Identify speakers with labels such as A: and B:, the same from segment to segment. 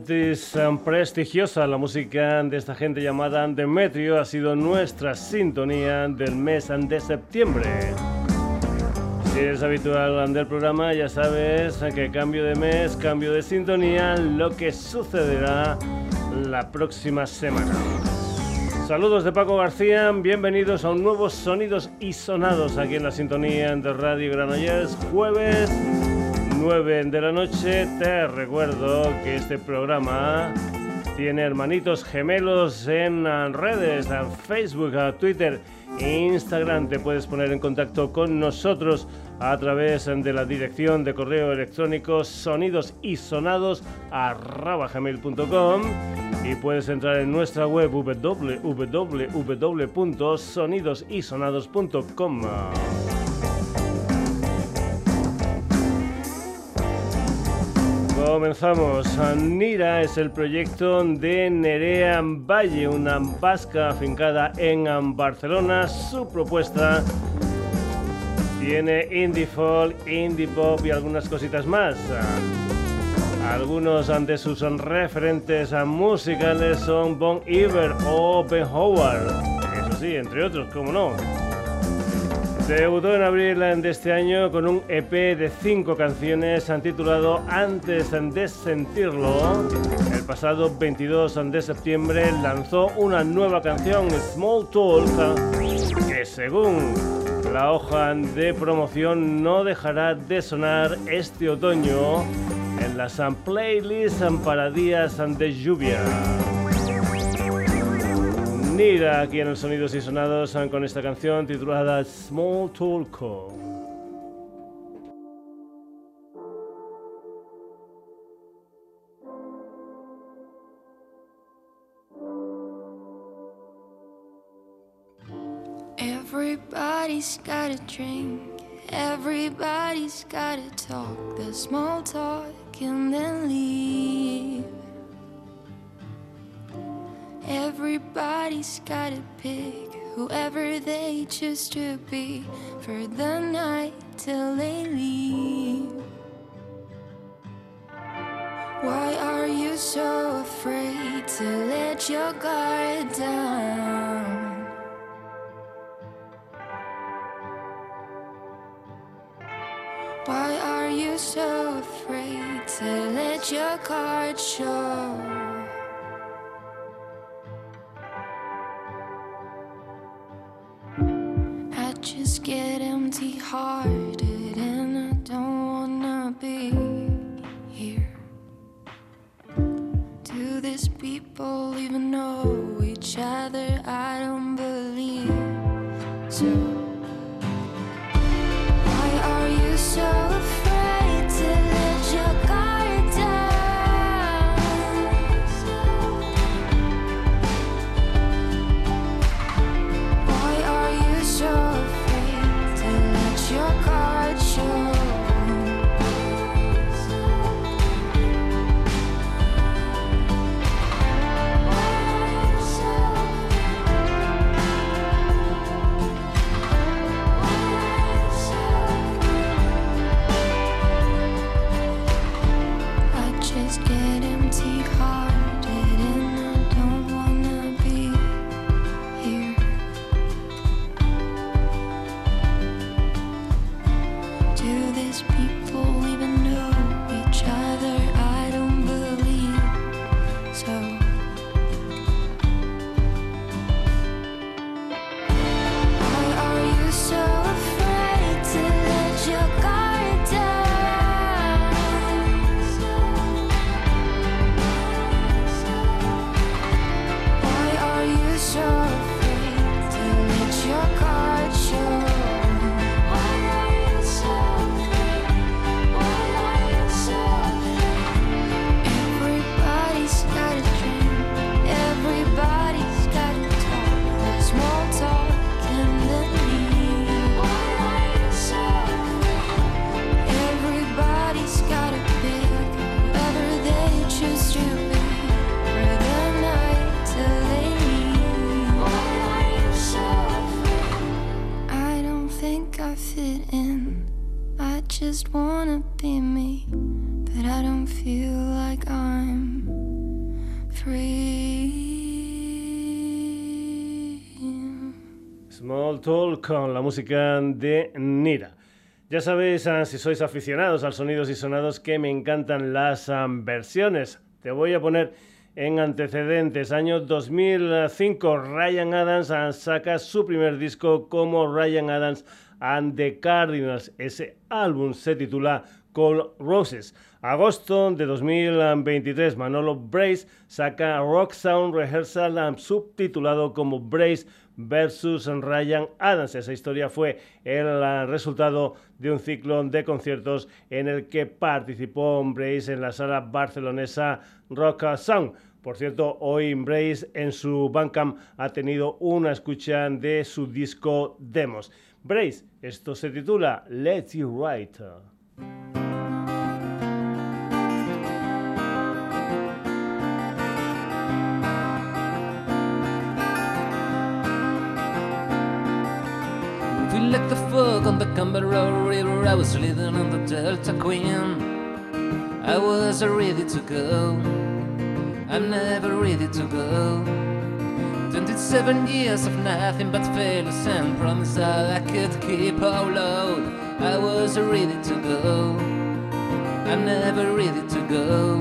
A: Atlantis prestigiosa. La música de esta gente llamada Demetrio ha sido nuestra sintonía del mes de septiembre. Si eres habitual del programa, ya sabes que cambio de mes, cambio de sintonía, lo que sucederá la próxima semana. Saludos de Paco García, bienvenidos a un nuevo Sonidos y Sonados aquí en la sintonía de Radio Granollers, jueves 9 de la noche. Te recuerdo que este programa tiene hermanitos gemelos en redes, en Facebook, a Twitter e Instagram. Te puedes poner en contacto con nosotros a través de la dirección de correo electrónico sonidosisonados.com y puedes entrar en nuestra web www.sonidosisonados.com. Comenzamos. Nira es el proyecto de Nerea Valle, una vasca afincada en Barcelona. Su propuesta tiene indie folk, indie pop y algunas cositas más. Algunos de sus referentes musicales son Bon Iver o Ben Howard. Eso sí, entre otros, como no. Debutó en abril de este año con un EP de cinco canciones titulado Antes de sentirlo. El pasado 22 de septiembre lanzó una nueva canción, Small Talk, que según la hoja de promoción no dejará de sonar este otoño en las playlists para días de lluvia. Nira aquí en los Sonidos y Sonados con esta canción titulada Small Talk.
B: Everybody's got a drink, everybody's got to talk, the small talk and then leave. Everybody's gotta pick whoever they choose to be for the night till they leave. Why are you so afraid to let your guard down? Why are you so afraid to let your cards show?
A: Con la música de Nira. Ya sabéis, ah, si sois aficionados al sonidos y sonados, que me encantan las ah, versiones. Te voy a poner en antecedentes. Año 2005, Ryan Adams ah, saca su primer disco como Ryan Adams and the Cardinals. Ese álbum se titula Call Roses. Agosto de 2023, Manolo Brace saca Rock Sound Rehearsal subtitulado como Brace versus Ryan Adams. Esa historia fue el resultado de un ciclo de conciertos en el que participó Brace en la sala barcelonesa Rock Sound. Por cierto, hoy Brace en su Bandcamp ha tenido una escucha de su disco Demos. Brace, esto se titula Let You Write.
C: On the Canberra River. I was living on the Delta Queen. I was ready to go. I'm never ready to go. 27 years of nothing but failures and promise that I could keep all load. I was ready to go. I'm never ready to go.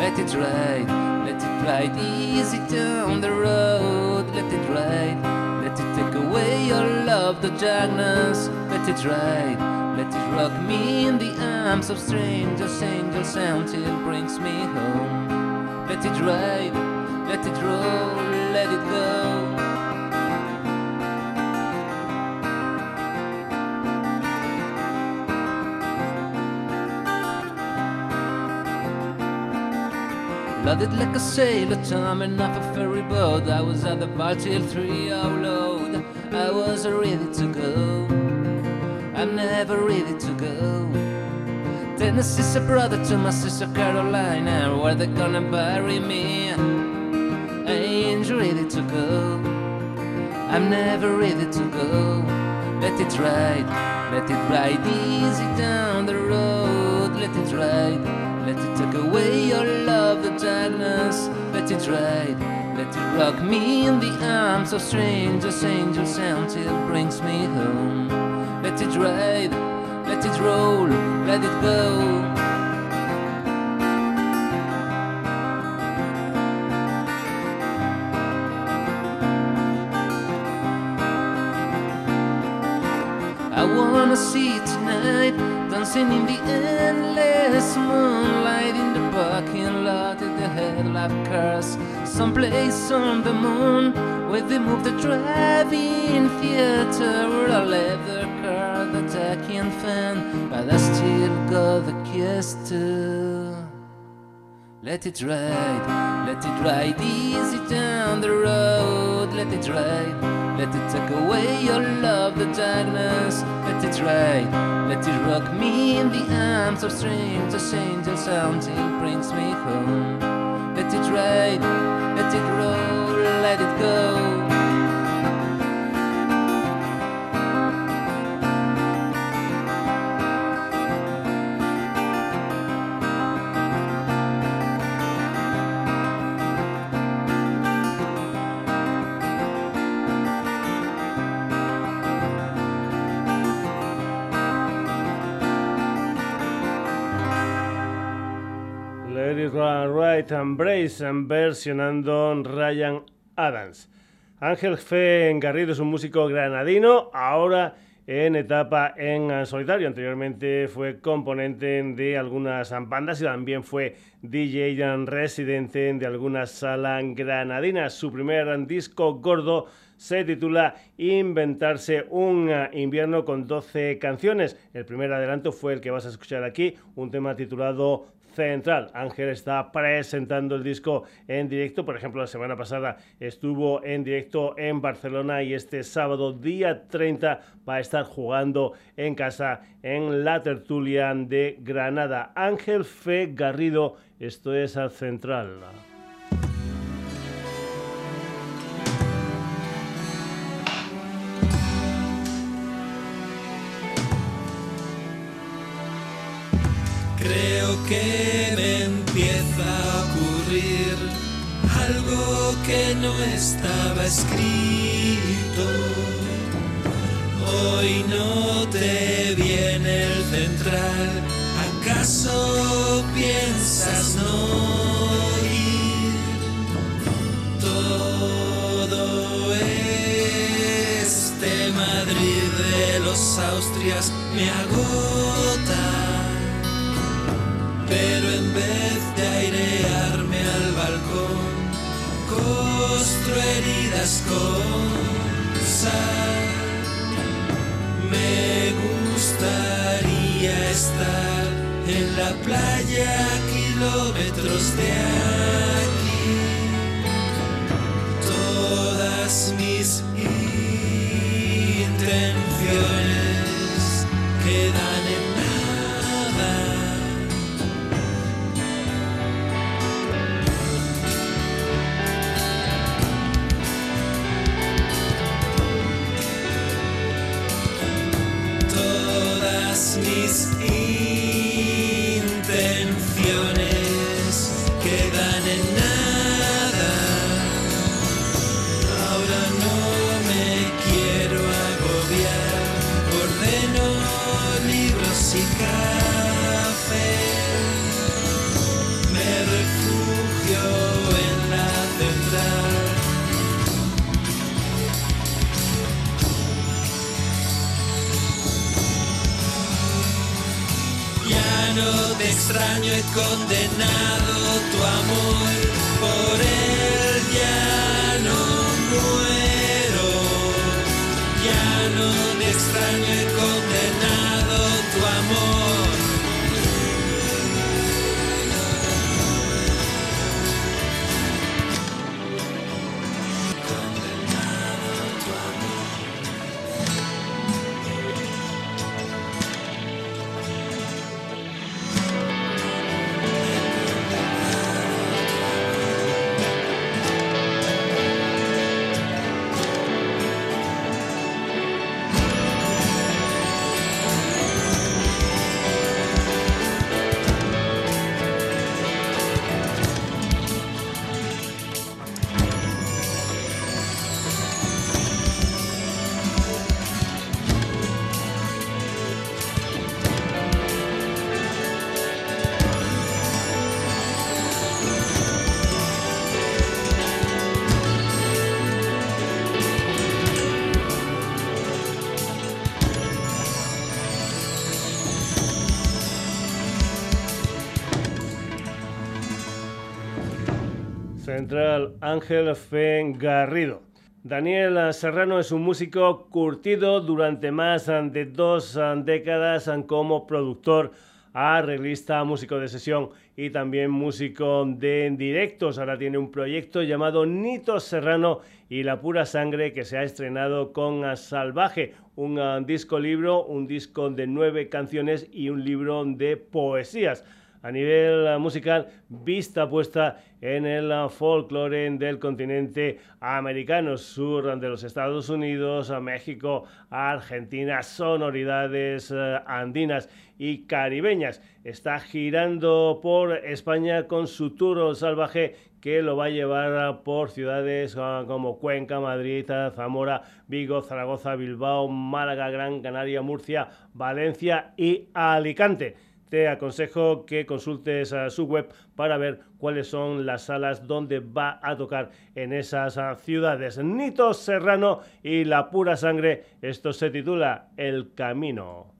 C: Let it ride, let it ride easy down the road. Let it ride. Let it take away your love, the darkness. Let it ride, let it rock me in the arms of strangers, angels until it brings me home. Let it ride, let it roll, let it go. Flooded like a sailor, timing off a ferry boat. I was at the bar till three load. I was ready to go. I'm never ready to go. Tennessee's a brother to my sister Carolina. Where they gonna bury me? I ain't ready to go. I'm never ready to go. Let it ride, let it ride easy down the road. Let it ride. Let it take away your love, the darkness. Let it ride, let it rock me in the arms of strangers, angels, until it brings me home. Let it ride, let it roll, let it go. I wanna see tonight Dancing in the endless moonlight In the parking lot at the headlight cars. Someplace on the moon Where they move the drive-in theater left the car find But I still got the kiss to let it ride, let it ride easy down the road. Let it ride, let it take away your love, the darkness. Let it ride, let it rock me in the arms of strangers, angels until it brings me home. Let it ride, let it roll, let it go.
A: Right and Brace versionando Ryan Adams. Ángel Fe Garrido es un músico granadino, ahora en etapa en solitario. Anteriormente fue componente de algunas bandas y también fue DJ residente de algunas salas granadinas. Su primer disco gordo se titula Inventarse un invierno con 12 canciones. El primer adelanto fue el que vas a escuchar aquí, un tema titulado central. Ángel está presentando el disco en directo. Por ejemplo, la semana pasada estuvo en directo en Barcelona y este sábado, día 30, va a estar jugando en casa en la tertulia de Granada. Ángel Fe Garrido, esto es al central.
D: Creo que me empieza a ocurrir algo que no estaba escrito. Hoy no te viene el central, ¿acaso piensas no ir? Todo este Madrid de los Austrias me agota, pero en vez de airearme al balcón, costro heridas con sal. Me gustaría estar en la playa kilómetros de aquí. Todas mis intenciones quedan en nada. Todas mis extraño, he condenado tu amor, por él ya no muero. Ya no extraño, he condenado tu amor.
A: Ángel Fen Garrido. Daniel Serrano es un músico curtido durante más de dos décadas como productor, arreglista, músico de sesión y también músico de directos. Ahora tiene un proyecto llamado Nito Serrano y la pura sangre que se ha estrenado con Salvaje, un disco libro, un disco de nueve canciones y un libro de poesías a nivel musical, vista puesta en el folclore del continente americano, sur de los Estados Unidos, a México, Argentina, sonoridades eh, andinas y caribeñas. Está girando por España con su tour salvaje que lo va a llevar por ciudades como Cuenca, Madrid, Zamora, Vigo, Zaragoza, Bilbao, Málaga, Gran Canaria, Murcia, Valencia y Alicante te aconsejo que consultes su web para ver cuáles son las salas donde va a tocar en esas ah, ciudades. Nito Serrano y la pura sangre. Esto se titula El Camino.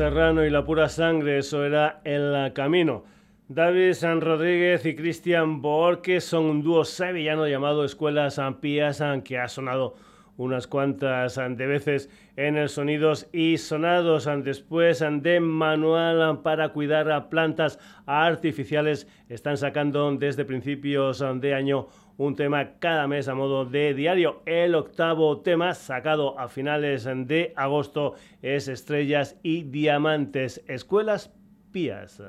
E: Serrano y la pura sangre, eso era el camino. David San Rodríguez y Cristian Borque son un dúo sevillano llamado Escuelas Ampías, que ha sonado unas cuantas de veces en el Sonidos y Sonados, después de Manual para cuidar a plantas artificiales, están sacando desde principios de año un tema cada mes a modo de diario. El octavo tema, sacado a finales de agosto, es Estrellas y Diamantes, Escuelas Pías.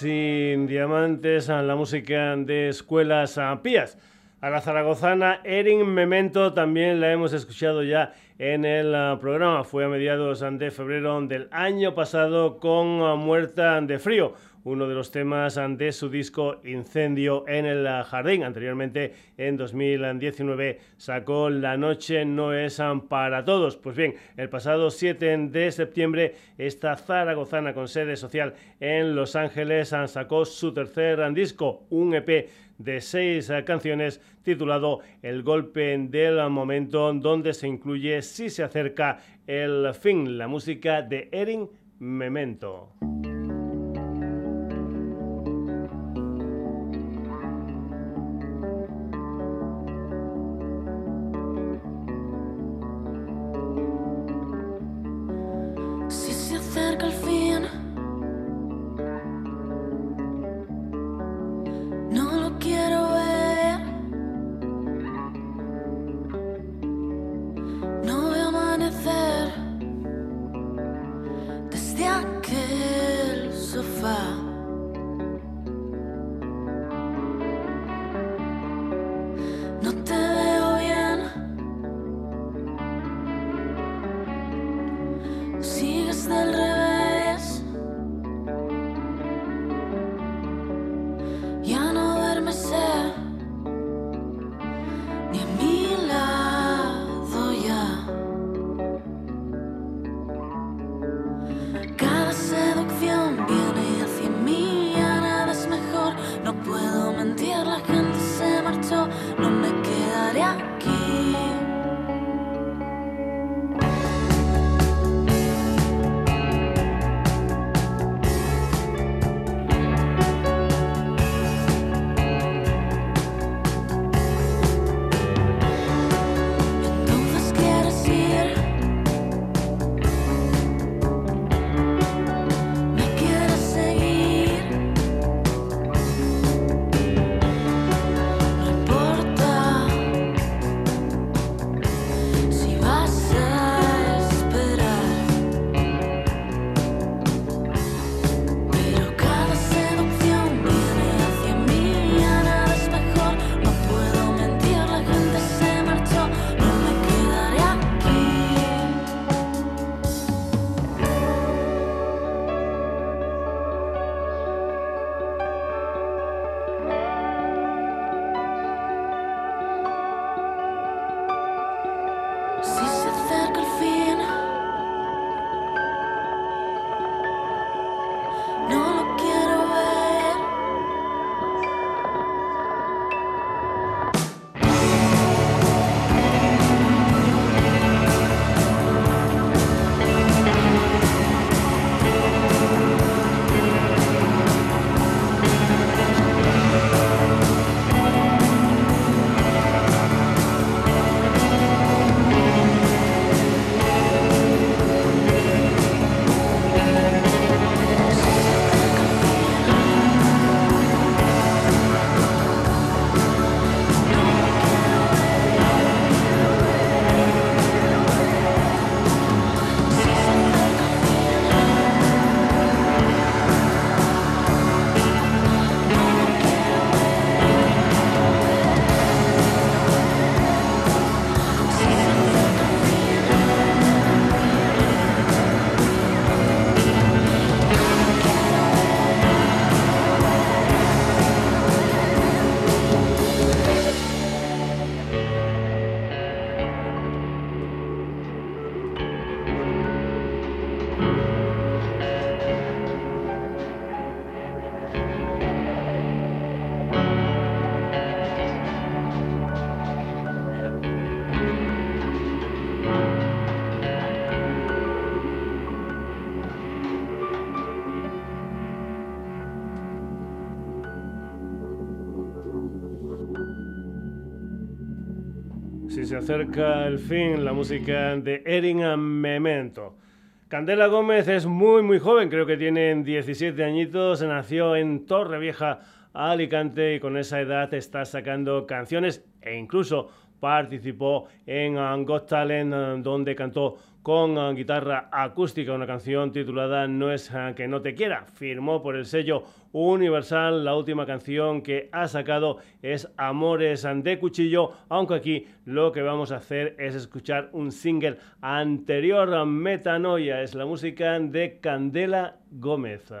E: Sin diamantes, a la música de escuelas pías. A la zaragozana Erin Memento también la hemos escuchado ya en el ah, programa. Fue a mediados de febrero del año pasado con ah, Muerta de Frío uno de los temas de su disco Incendio en el Jardín. Anteriormente, en 2019, sacó La Noche no es para todos. Pues bien, el pasado 7 de septiembre, esta zaragozana con sede social en Los Ángeles sacó su tercer disco, un EP de seis canciones titulado El golpe del momento, donde se incluye Si se acerca el fin, la música de Erin Memento.
F: Acerca el fin,
A: la música de Erin Memento. Candela Gómez es muy muy joven, creo que tiene 17 añitos, nació en Torrevieja, Alicante y con esa edad está sacando canciones e incluso participó en Got Talent donde cantó con uh, guitarra acústica, una canción titulada No es uh, que no te quiera. Firmó por el sello Universal. La última canción que ha sacado es Amores de Cuchillo, aunque aquí lo que vamos a hacer es escuchar un single anterior, Metanoia, es la música de Candela Gómez.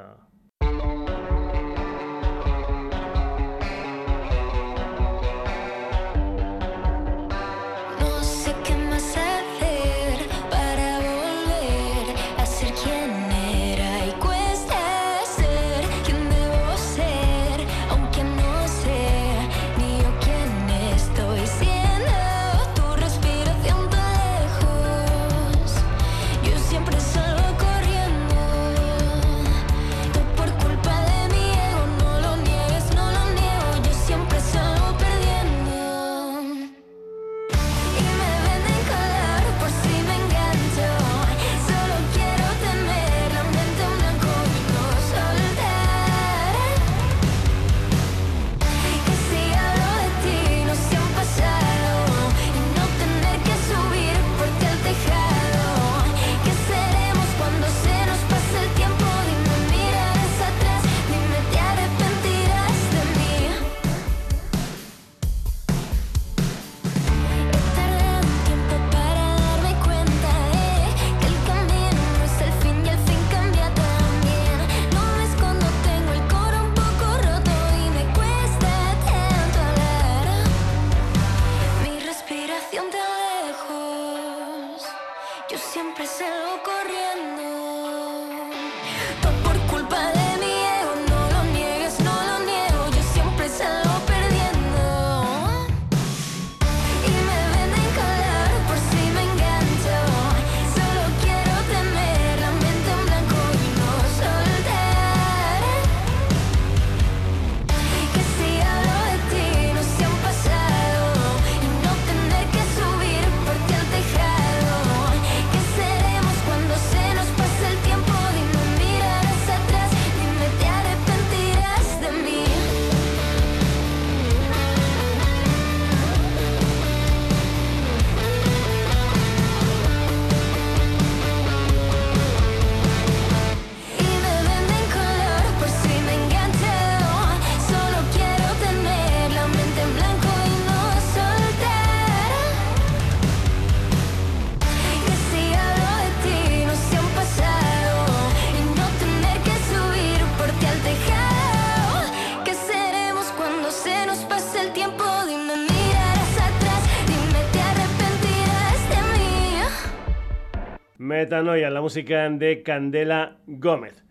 G: Metanoia, la música de Candela Gómez.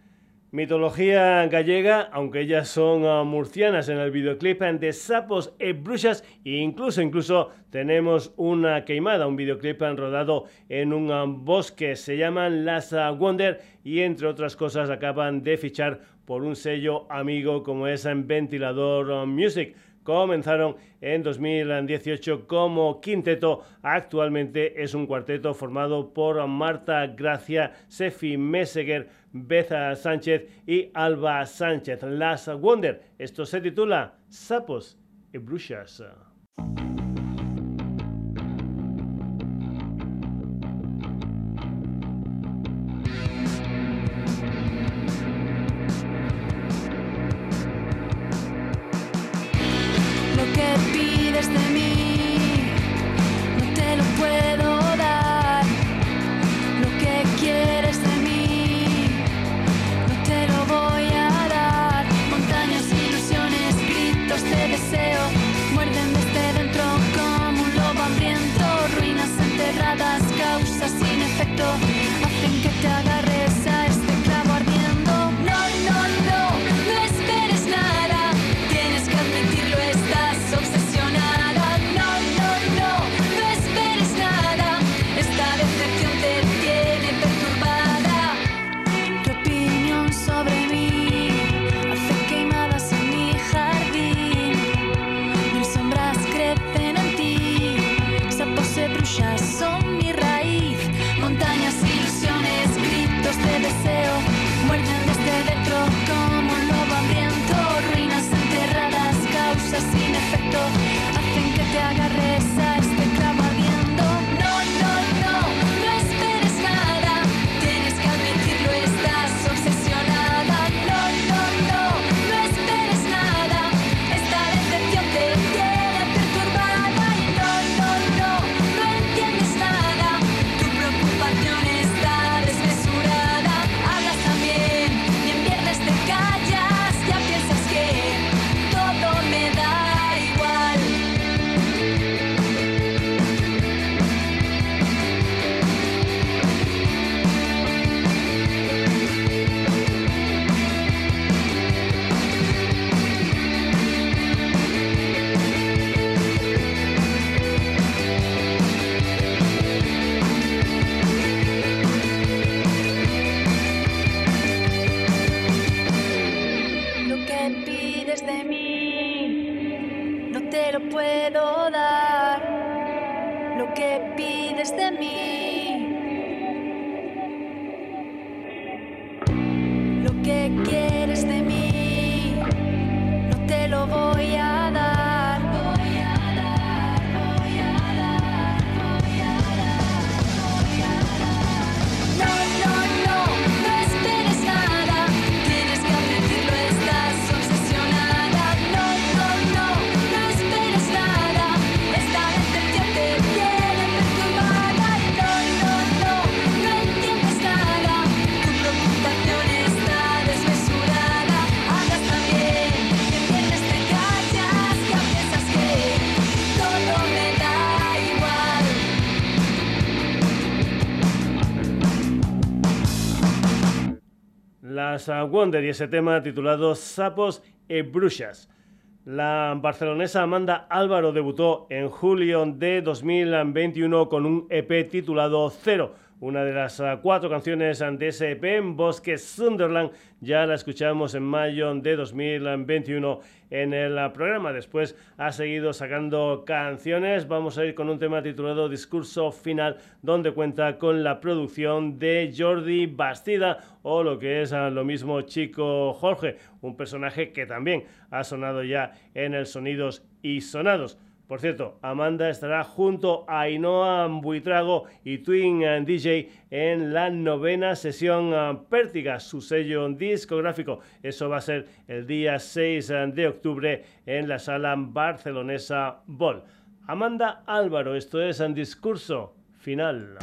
G: Mitología gallega, aunque ellas son ah, murcianas en el videoclip de Sapos y Brujas, e incluso, incluso tenemos una queimada, un videoclip rodado en un ah, bosque, se llaman Las ah, Wonder y entre otras cosas acaban de fichar por un sello amigo como es en Ventilador Music comenzaron en 2018 como quinteto. Actualmente es un cuarteto formado por Marta Gracia, Sefi Meseguer, Beza Sánchez y Alba Sánchez. Las Wonder. Esto se titula Sapos y Brujas.
B: Wonder y ese tema titulado Sapos y Brujas. La barcelonesa Amanda Álvaro debutó en julio de 2021 con un EP titulado Cero una de las ah, cuatro canciones de ese EP, Bosque Sunderland, ya la escuchamos en mayo de 2021 en el ah, programa. Después ha seguido sacando canciones. Vamos a ir con un tema titulado Discurso Final, donde cuenta con la producción de Jordi Bastida o lo que es ah, lo mismo Chico Jorge, un personaje que también ha sonado ya en el Sonidos y Sonados. Por cierto, Amanda estará junto a Ainoa Buitrago y Twin DJ en la novena sesión ah, Pértiga, su sello discográfico. Eso va a ser el día 6 ah, de octubre en la sala barcelonesa Ball. Amanda Álvaro, esto es un discurso final.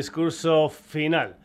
B: Discurso final.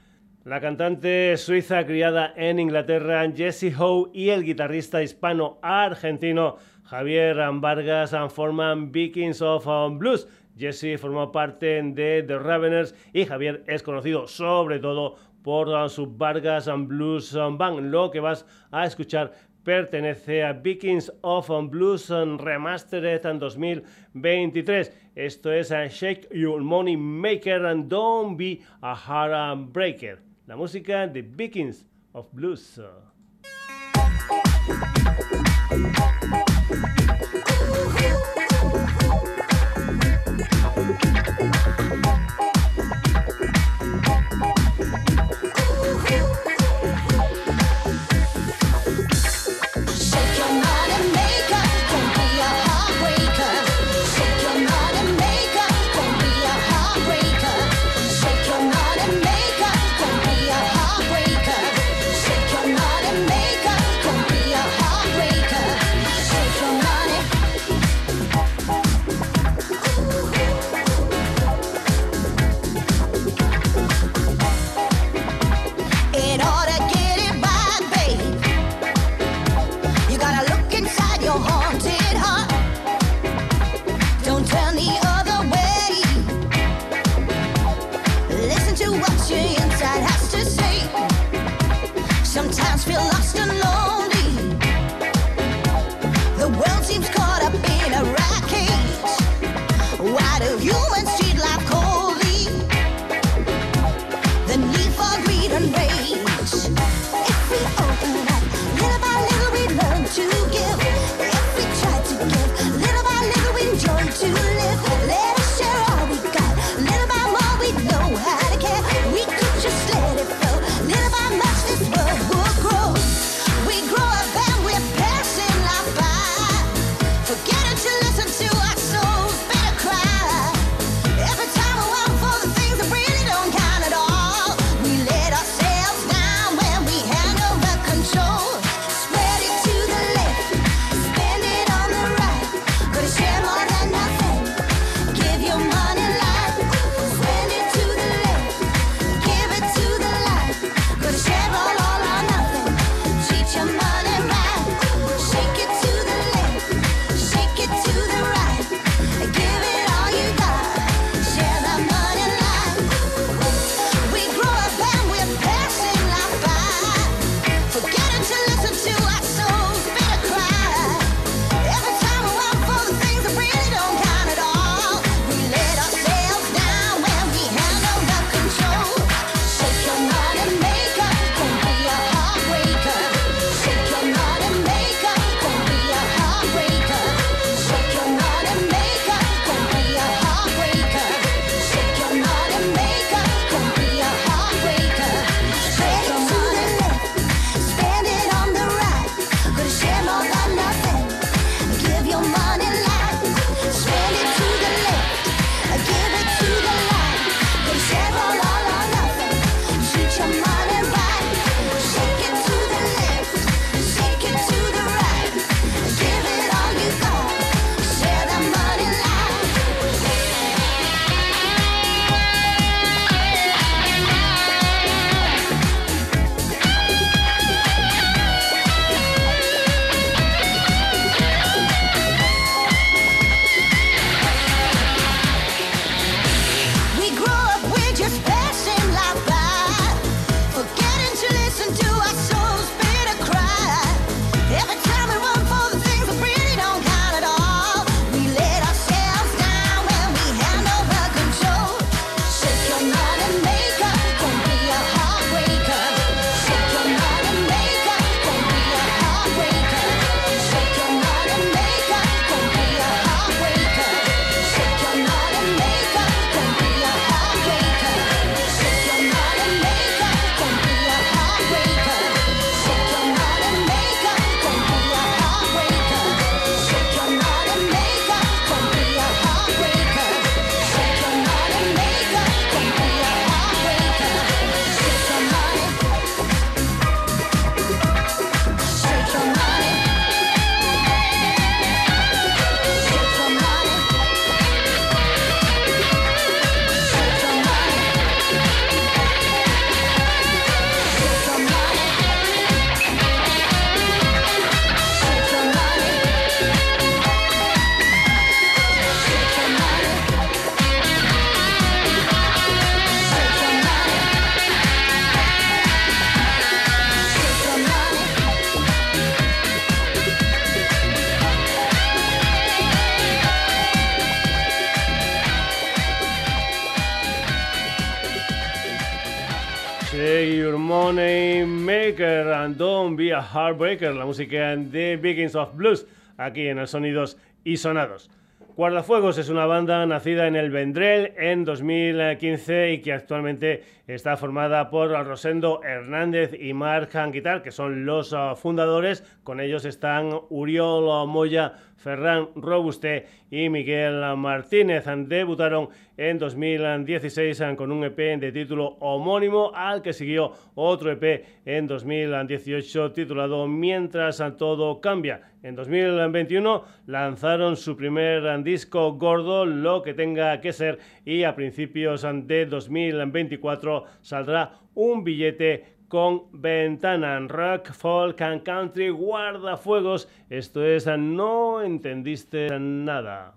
B: La cantante suiza criada en Inglaterra, Jessie Howe, y el guitarrista hispano-argentino Javier Vargas forman Vikings of Blues. Jesse formó parte de The Raveners y Javier es conocido sobre todo por su Vargas Blues Band. Lo que vas a escuchar pertenece a Vikings of Blues Remastered en 2023. Esto es a Shake Your Money Maker and Don't Be a Heart Breaker. La música de Vikings of Blues.
A: Música de Beginnings of Blues, aquí en el Sonidos y Sonados. Guardafuegos es una banda nacida en el Vendrell en 2015 y que actualmente está formada por Rosendo Hernández y Mark Hanquital, que son los ah, fundadores. Con ellos están Uriol Moya, Ferran Robuste y Miguel Martínez. Debutaron en 2016 con un EP de título homónimo, al que siguió otro EP en 2018 titulado Mientras todo cambia. En 2021 lanzaron su primer disco gordo, Lo que tenga que ser, y a principios de 2024 saldrá un billete con ventana rock, folk and country, guardafuegos. Esto es No entendiste nada.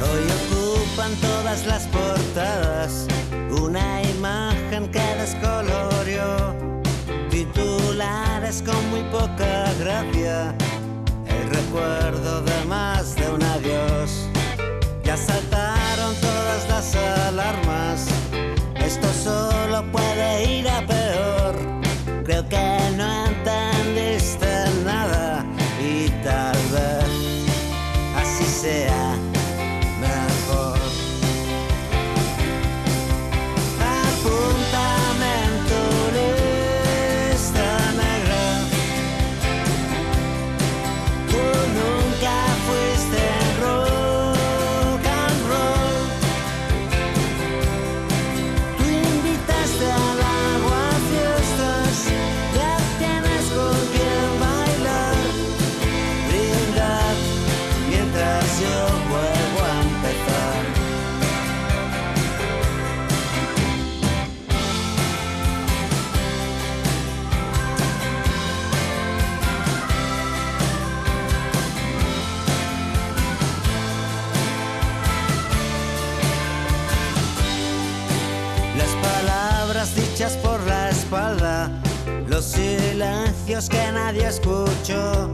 H: Hoy ocupan todas las portadas titulares con muy poca gracia, el recuerdo de más de un adiós. Ya saltaron todas las alarmas, esto solo puede ir a peor. Creo que silencios que nadie escuchó.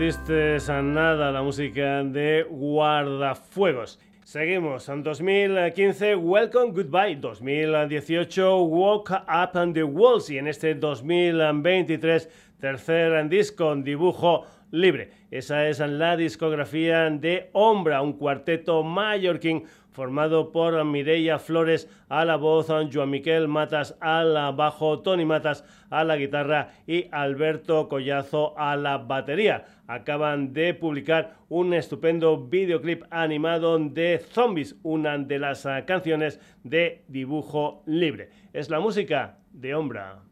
H: Entendiste a
A: nada la música de Guardafuegos. Seguimos en 2015, Welcome Goodbye. 2018, Walk Up on the Walls. Y en este 2023, tercer disco dibujo libre. Esa es la discografía de Ombra, un cuarteto mallorquín
I: formado por Mireia Flores a la voz, Joan Miquel Matas a la bajo, Tony Matas a la guitarra y Alberto Collazo a la batería. Acaban de publicar un estupendo videoclip animado de Zombies, una de las canciones de dibujo libre. Es la música de Ombra.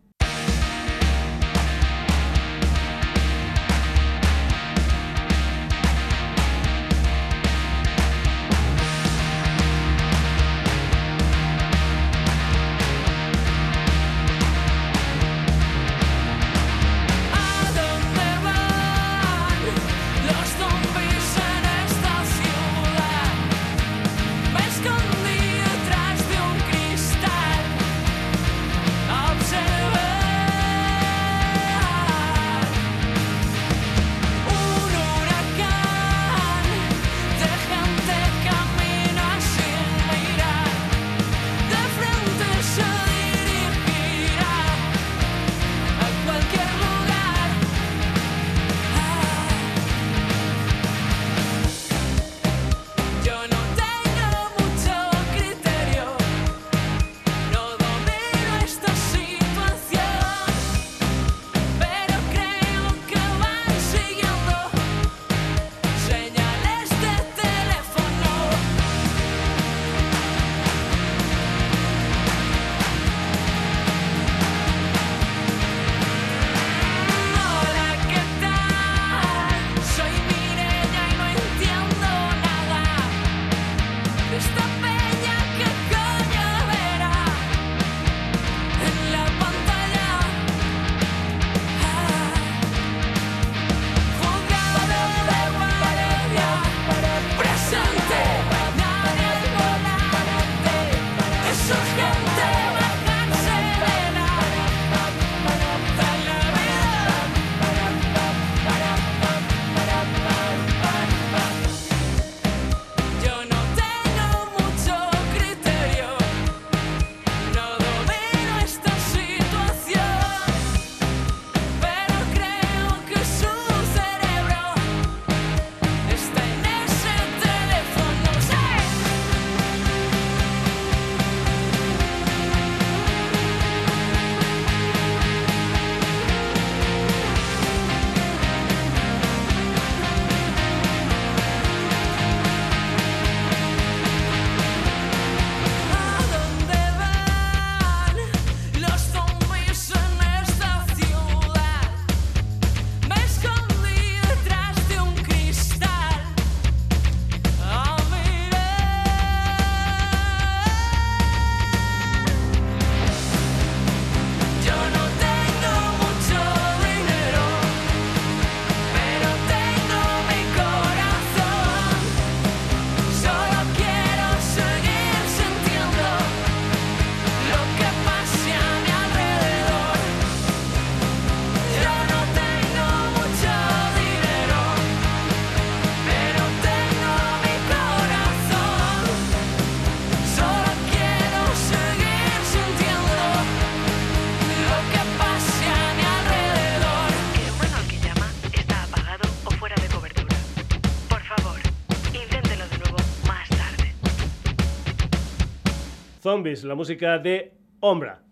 I: Zombies, la música de Ombra.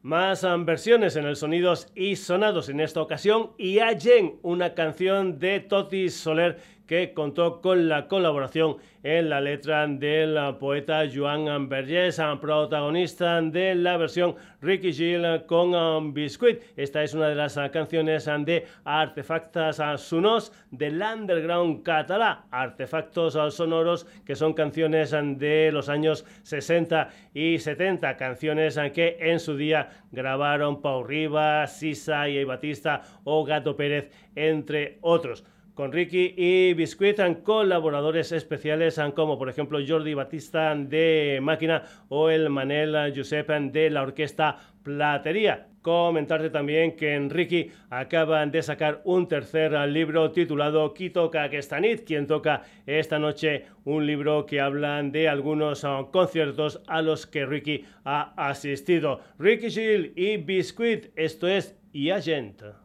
I: Más um, versiones en el Sonidos y Sonados en esta ocasión y Jen, una canción de Toti Soler que contó con la colaboración en la letra del poeta Joan Vergés, protagonista de la versión Ricky Gill con um, Biscuit. Esta es una de las canciones de Artefactas Sonos del underground catalá, artefactos sonoros que son canciones de los años 60 y 70, canciones que en su día grabaron Pau Rivas, Sisa y Batista o Gato Pérez, entre otros con Ricky y Biscuit, colaboradores especiales como por ejemplo Jordi Batista de Máquina o el Manel Josep de la Orquesta Platería. Comentarte también que Enrique acaban de sacar un tercer libro titulado Quito Kakestanit, quien toca esta noche un libro que hablan de algunos uh, conciertos a los que Ricky ha asistido. Ricky Gill y Biscuit, esto es Agent.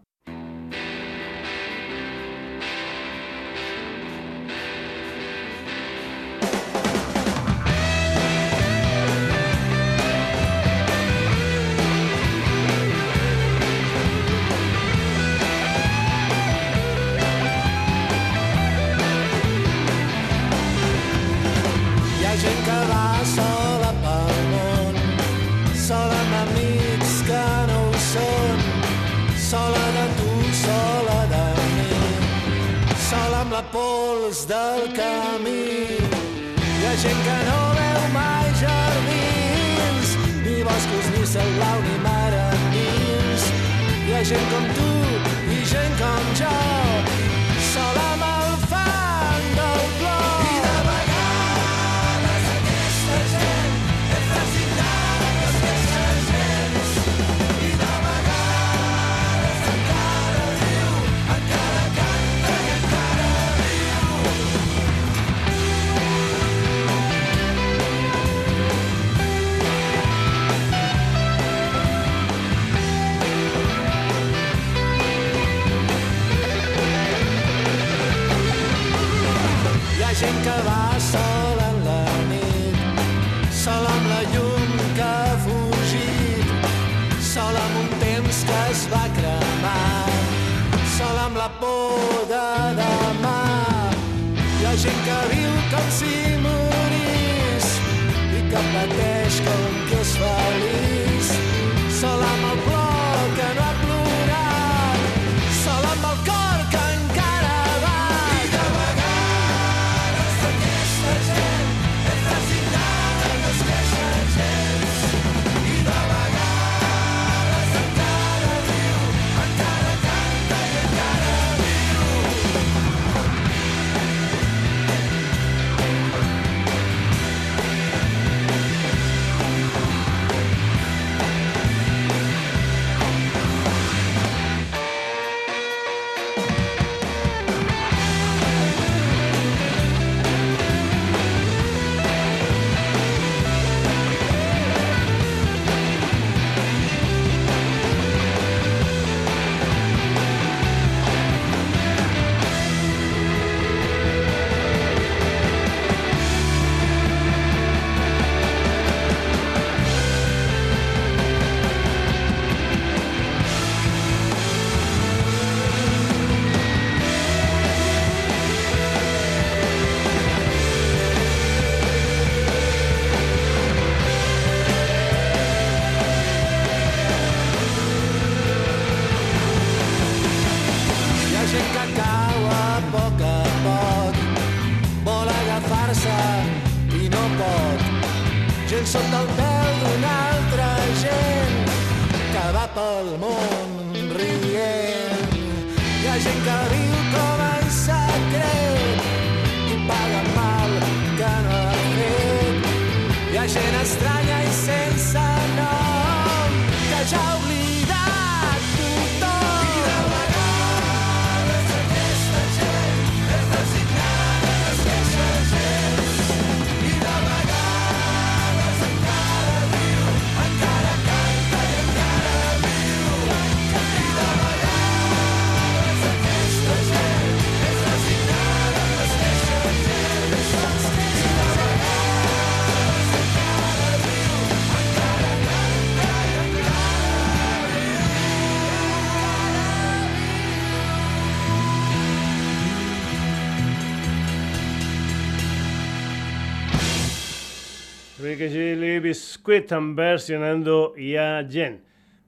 A: Squid versionando Ya Jen.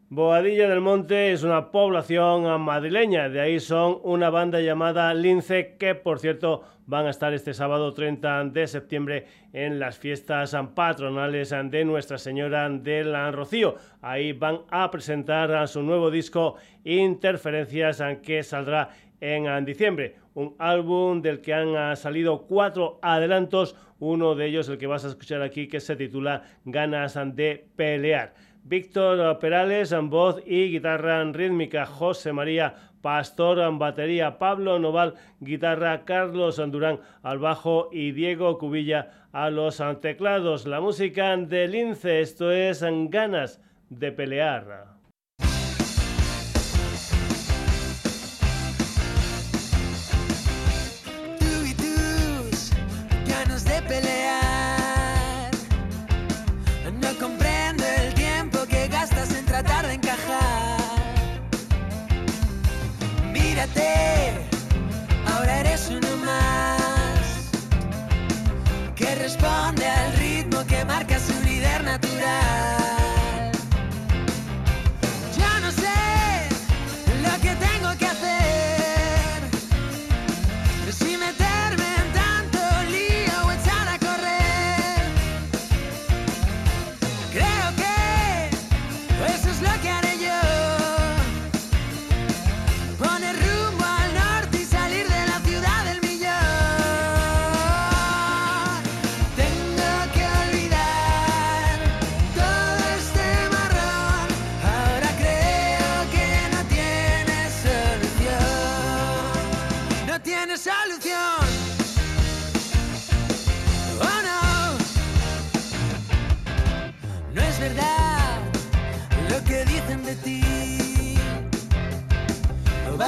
A: Boadilla del Monte es una población madrileña, de ahí son una banda llamada Lince, que por cierto van a estar este sábado 30 de septiembre en las fiestas patronales de Nuestra Señora del Rocío. Ahí van a presentar su nuevo disco Interferencias, que saldrá en diciembre un álbum del que han ah, salido cuatro adelantos, uno de ellos el que vas a escuchar aquí que se titula Ganas de pelear. Víctor ah, Perales en voz y guitarra en rítmica, José María Pastor en batería, Pablo Noval guitarra, Carlos Andurán al bajo y Diego Cubilla a los teclados. La música de Lince, esto es Ganas de pelear.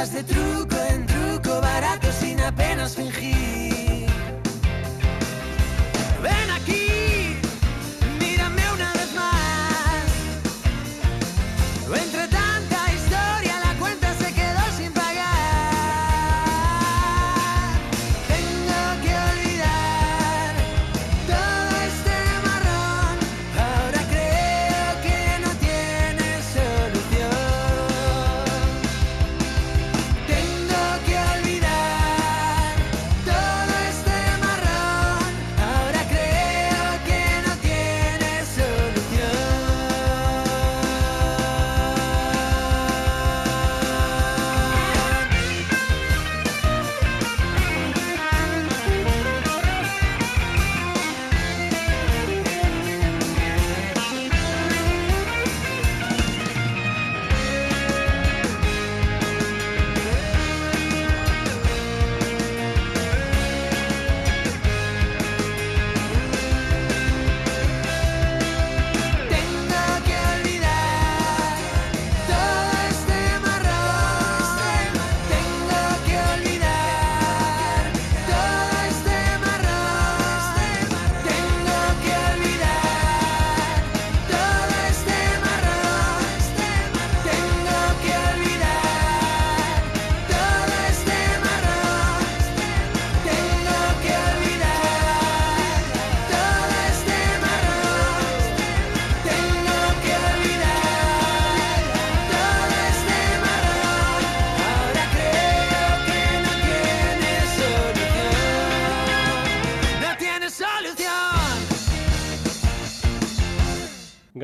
J: De truco en truco, barato sin apenas fingir.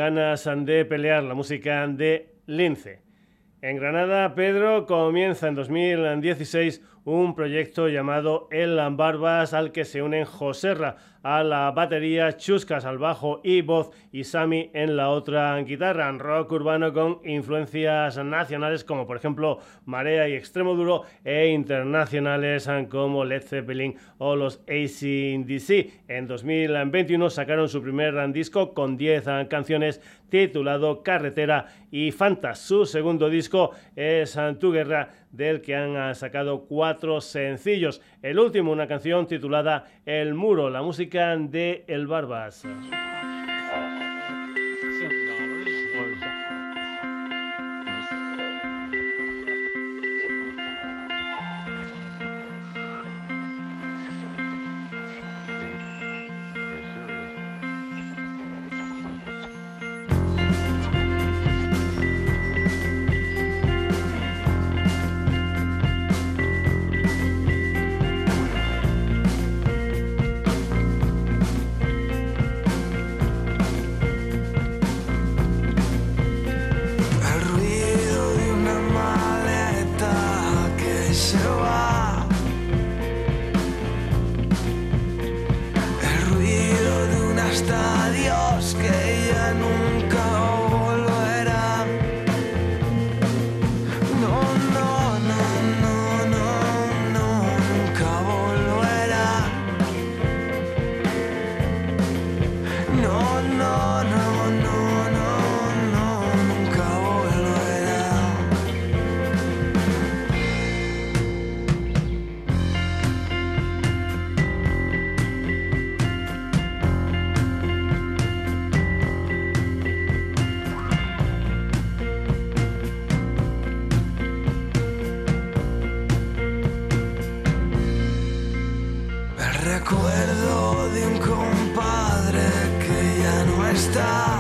A: Ganas de pelear, la música de Lince. En Granada, Pedro comienza en 2016 un proyecto llamado El Barbas al que se unen Joserra a la batería, Chuscas al bajo y voz y Sami en la otra guitarra. Rock urbano con influencias nacionales como por ejemplo Marea y Extremo Duro e internacionales como Led Zeppelin o los ACDC. En 2021 sacaron su primer disco con 10 canciones titulado Carretera y Fantas. Su segundo disco es Tu Guerra, del que han sacado cuatro sencillos. El último, una canción titulada El Muro, la música de El Barbas.
K: No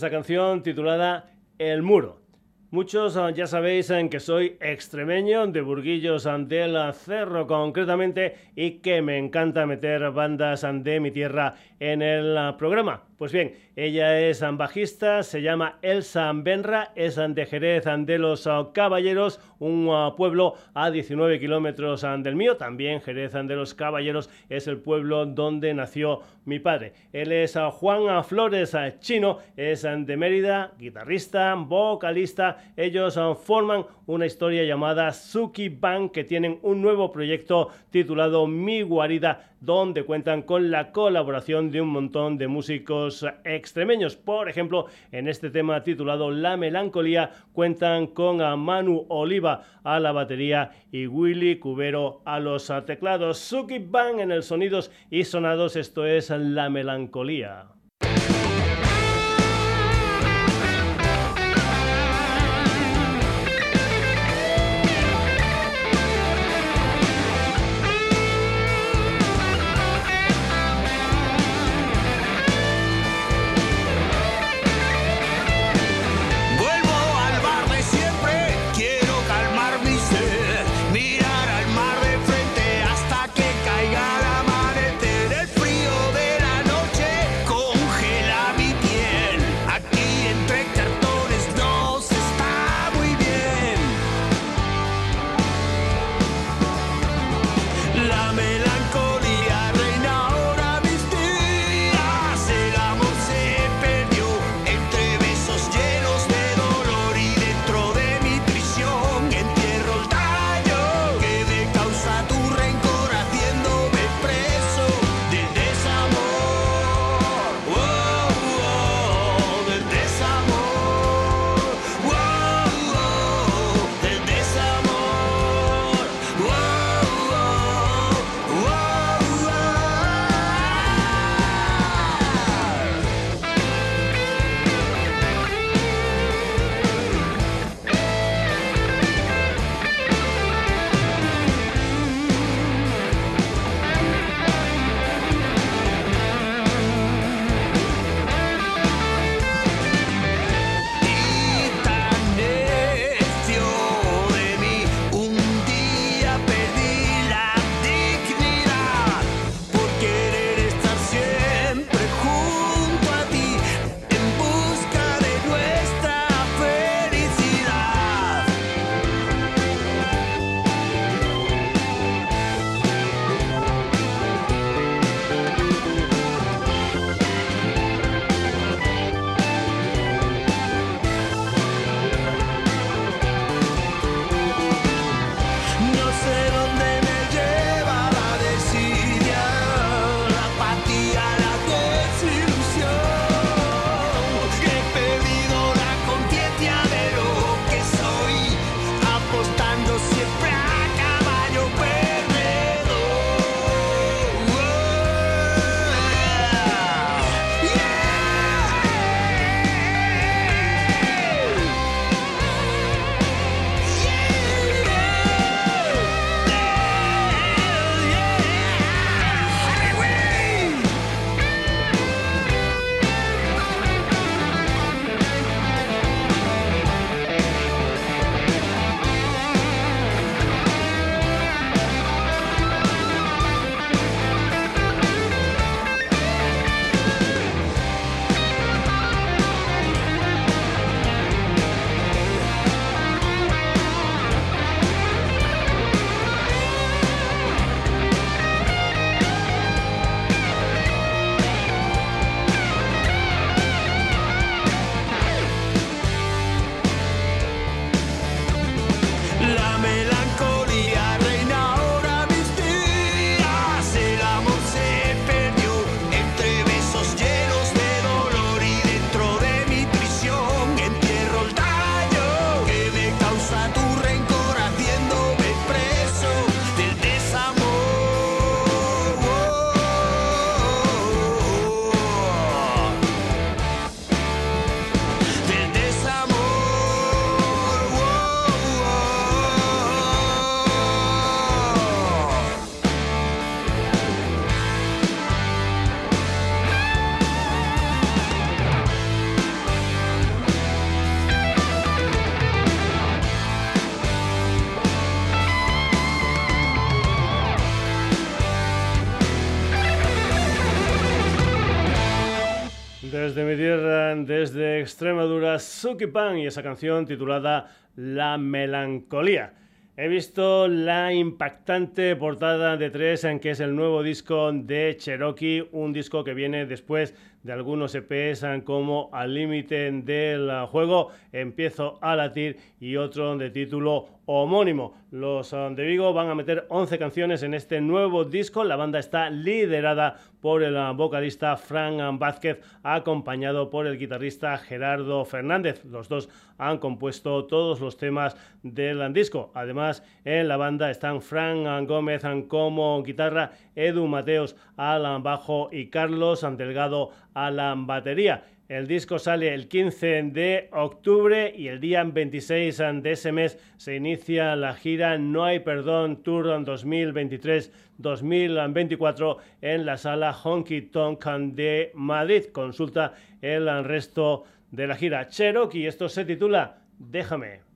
A: y esta canción titulada El Muro. Muchos ah, ya sabéis en que soy extremeño, de Burguillos del Cerro concretamente, y que me encanta meter bandas de mi tierra en el programa. Pues bien, ella es bajista, se llama Elsa Benra, es de Jerez de los Caballeros, un pueblo a 19 kilómetros del mío. También Jerez de los Caballeros es el pueblo donde nació mi padre. Él es Juan Flores Chino, es de Mérida, guitarrista, vocalista. Ellos forman una historia llamada Suki Band que tienen un nuevo proyecto titulado Mi Guarida donde cuentan con la colaboración de un montón de músicos extremeños. Por ejemplo, en este tema titulado La Melancolía cuentan con a Manu Oliva a la batería y Willy Cubero a los teclados. Suki Bang en el sonidos y sonados, esto es La Melancolía. Desde Extremadura, Suki Pan y esa canción titulada La Melancolía. He visto la impactante portada de tres, en que es el nuevo disco de Cherokee, un disco que viene después de algunos EPs como Al límite del juego, Empiezo a latir y otro de título homónimo. Los um, de Vigo van a meter 11 canciones en este nuevo disco. La banda está liderada por el uh, vocalista Frank Vázquez, acompañado por el guitarrista Gerardo Fernández. Los dos han compuesto todos los temas del disco. Además, en la banda están Frank Gómez como guitarra, Edu Mateos al bajo y Carlos Delgado a batería. El disco sale el 15 de octubre y el día 26 de ese mes se inicia la gira No hay perdón Tour 2023-2024 en la sala Honky Tonk de Madrid. Consulta el resto de la gira. Cherokee, esto se titula Déjame.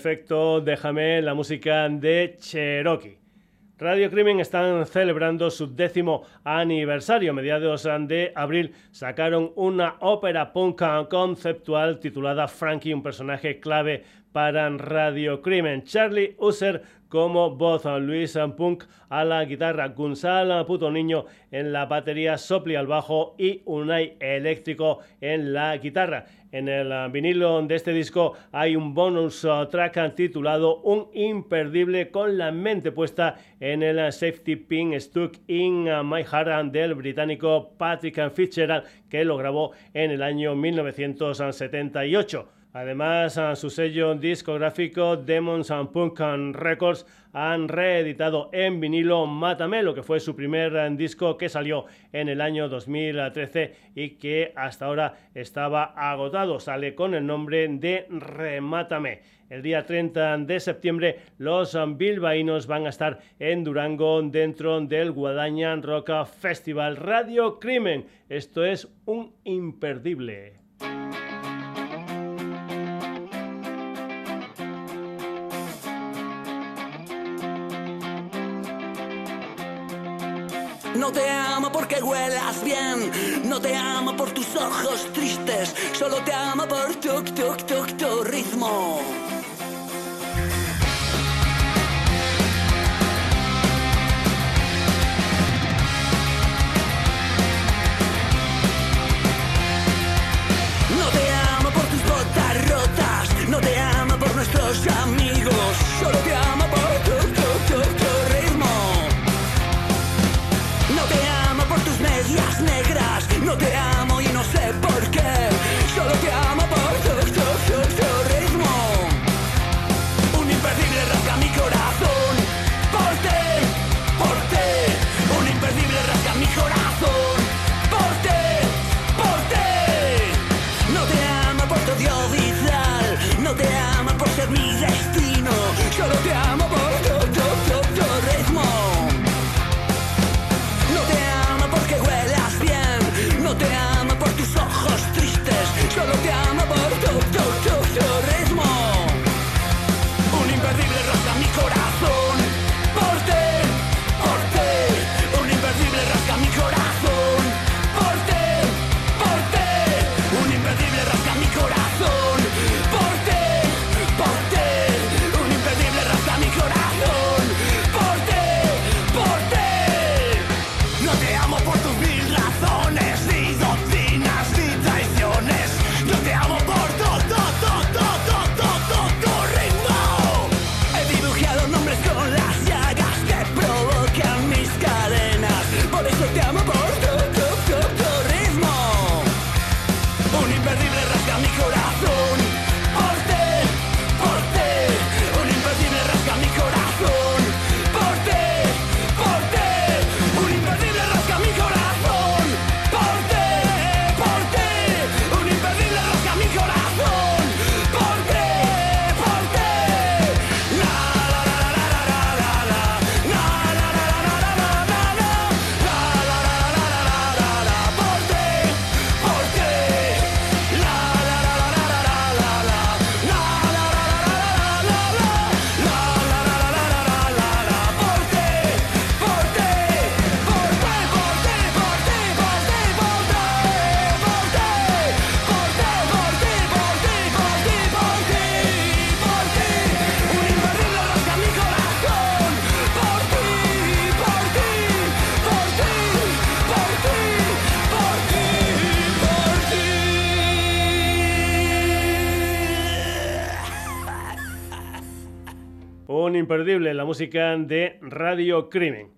A: Efecto, déjame la música de Cherokee. Radio Crimen están celebrando su décimo aniversario. Mediados de abril sacaron una ópera punk conceptual titulada Frankie, un personaje clave para Radio Crimen. Charlie User como voz, Luis Punk a la guitarra, Gunzal Puto Niño en la batería, Sopli al bajo y Unai Eléctrico en la guitarra. En el vinilo de este disco hay un bonus track titulado Un imperdible con la mente puesta en el Safety Pin Stuck in My Heart del británico Patrick Fitzgerald que lo grabó en el año 1978. Además, su sello discográfico Demons and Punk Records han reeditado en vinilo Matamelo, que fue su primer eh, disco que salió en el año 2013 y que hasta ahora estaba agotado. Sale con el nombre de Remátame. El día 30 de septiembre los bilbaínos van a estar en Durango dentro del Guadaña Rock Festival Radio Crimen. Esto es un imperdible.
L: No te amo porque huelas bien, no te amo por tus ojos tristes, solo te amo por tu, tu, tu, tu ritmo. No te amo por nuestros amigos, solo te amo
A: música de Radio Crimen.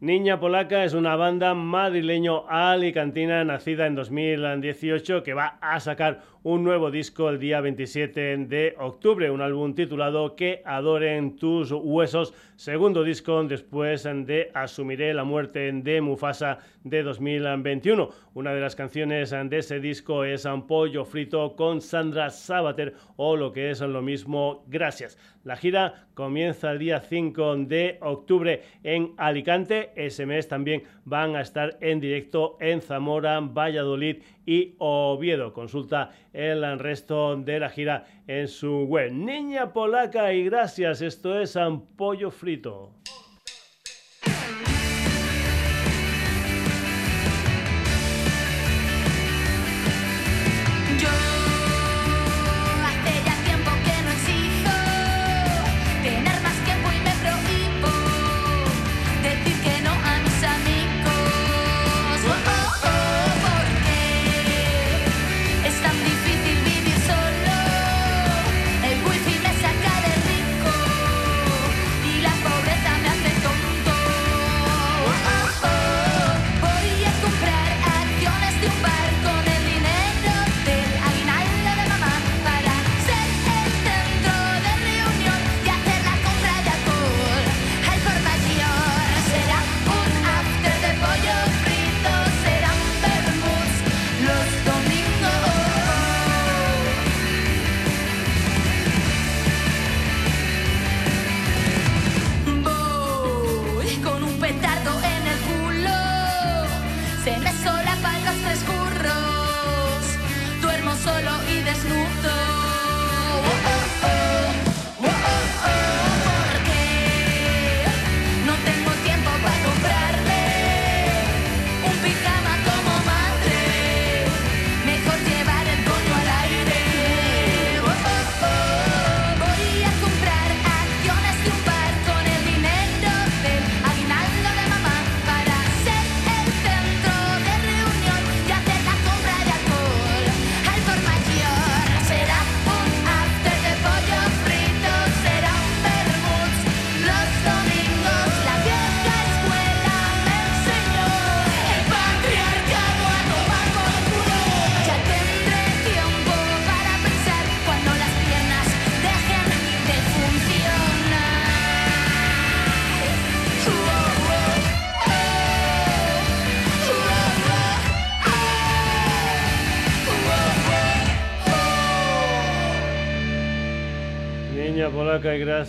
A: Niña Polaca es una banda madrileño-alicantina nacida en 2018 que va a sacar un nuevo disco el día 27 de octubre, un álbum titulado Que adoren tus huesos, segundo disco después de Asumiré la muerte de Mufasa de 2021. Una de las canciones de ese disco es Un pollo frito con Sandra Sabater o lo que es lo mismo Gracias. La gira comienza el día 5 de octubre en Alicante. Ese mes también van a estar en directo en Zamora, Valladolid
B: y Oviedo. Consulta el resto de la gira en su web. Niña polaca y gracias, esto es Ampollo Frito.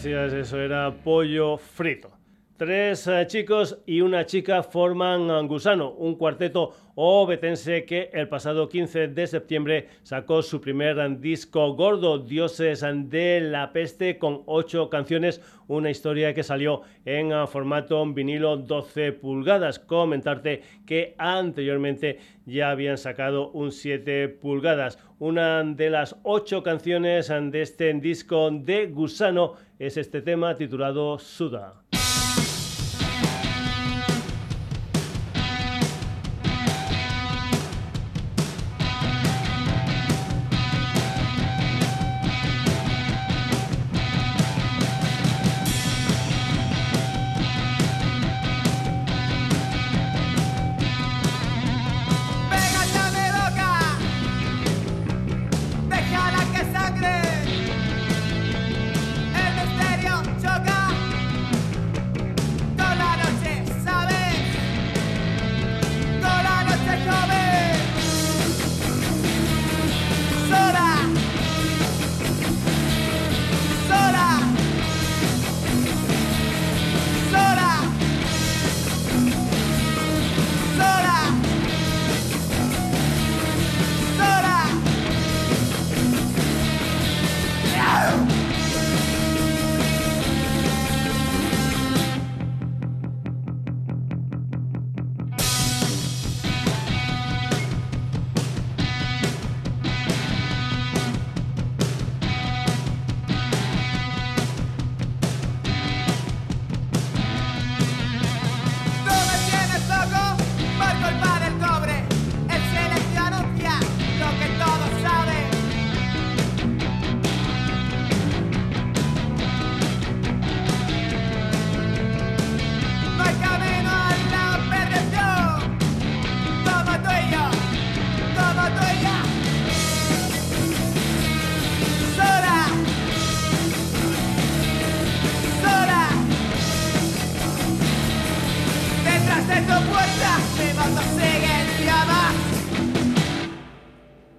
B: Eso era pollo frito. Tres eh, chicos y una chica forman Gusano, un cuarteto obetense que el pasado 15 de septiembre sacó su primer disco gordo, Dioses de la Peste, con ocho canciones, una historia que salió en eh, formato vinilo 12 pulgadas. Comentarte que anteriormente ya habían sacado un 7 pulgadas. Una de las ocho canciones de este disco de Gusano es este tema titulado Suda.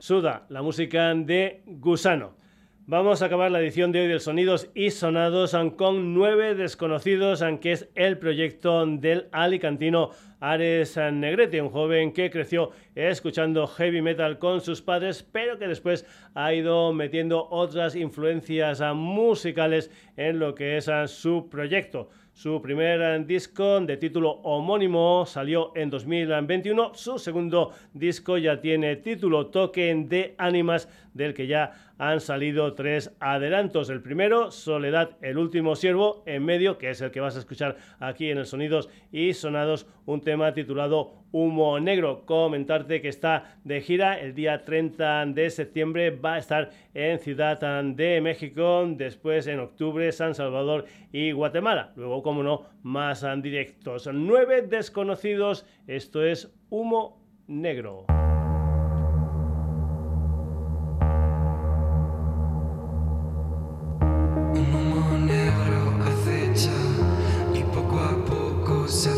B: Suda, la música de Gusano. Vamos a acabar la edición de hoy del Sonidos y Sonados con nueve desconocidos, aunque es el proyecto del alicantino
A: Ares Negrete, un joven que creció escuchando heavy metal con sus padres, pero que después ha ido metiendo otras influencias musicales en lo que es su proyecto. Su primer disco de título homónimo salió en 2021. Su segundo disco ya tiene título Token de Ánimas, del que ya han salido tres adelantos. El primero, Soledad, el último siervo, en medio, que es el que vas a escuchar aquí en el Sonidos y Sonados, un tema titulado Humo Negro. Comentarte que está de gira el día 30 de septiembre, va a estar en Ciudad de México, después en octubre San Salvador y Guatemala. Luego, como no, más directos. Nueve desconocidos, esto es Humo Negro. knows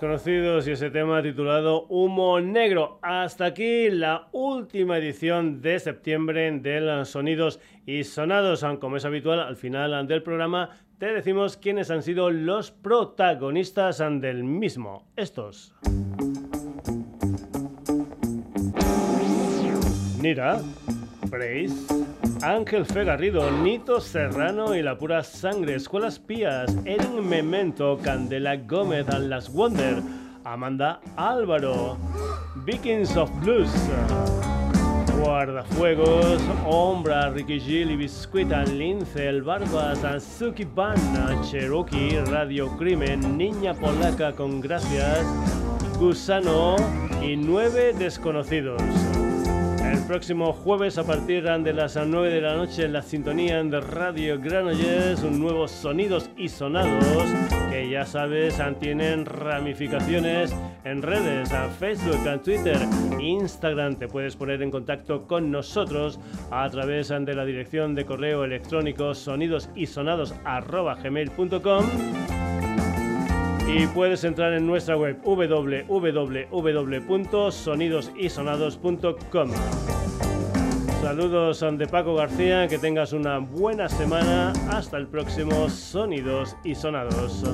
A: desconocidos y ese tema titulado Humo Negro. Hasta aquí la última edición de septiembre de Sonidos y Sonados. Como es habitual, al final del programa te decimos quiénes han sido los protagonistas del mismo. Estos. Nira, Praise. Ángel Fe Garrido, Nito Serrano y La Pura Sangre, Escuelas Pías, Erin Memento, Candela Gómez, Las Wonder, Amanda Álvaro, Vikings of Blues, Guardafuegos, Ombra, Ricky Gil y Biscuita, Lince, El Barbas, Suki Ban, Cherokee, Radio Crimen, Niña Polaca con Gracias, Gusano y Nueve Desconocidos próximo jueves a partir de las 9 de la noche en la sintonía de Radio Granollers, un nuevo Sonidos y Sonados que ya sabes tienen ramificaciones en redes, a Facebook, a Twitter, Instagram. Te puedes poner en contacto con nosotros a través de la dirección de correo electrónico sonidosysonados.gmail.com y puedes entrar en nuestra web www.sonidosysonados.com. Saludos de Paco García, que tengas una buena semana. Hasta el próximo Sonidos y Sonados.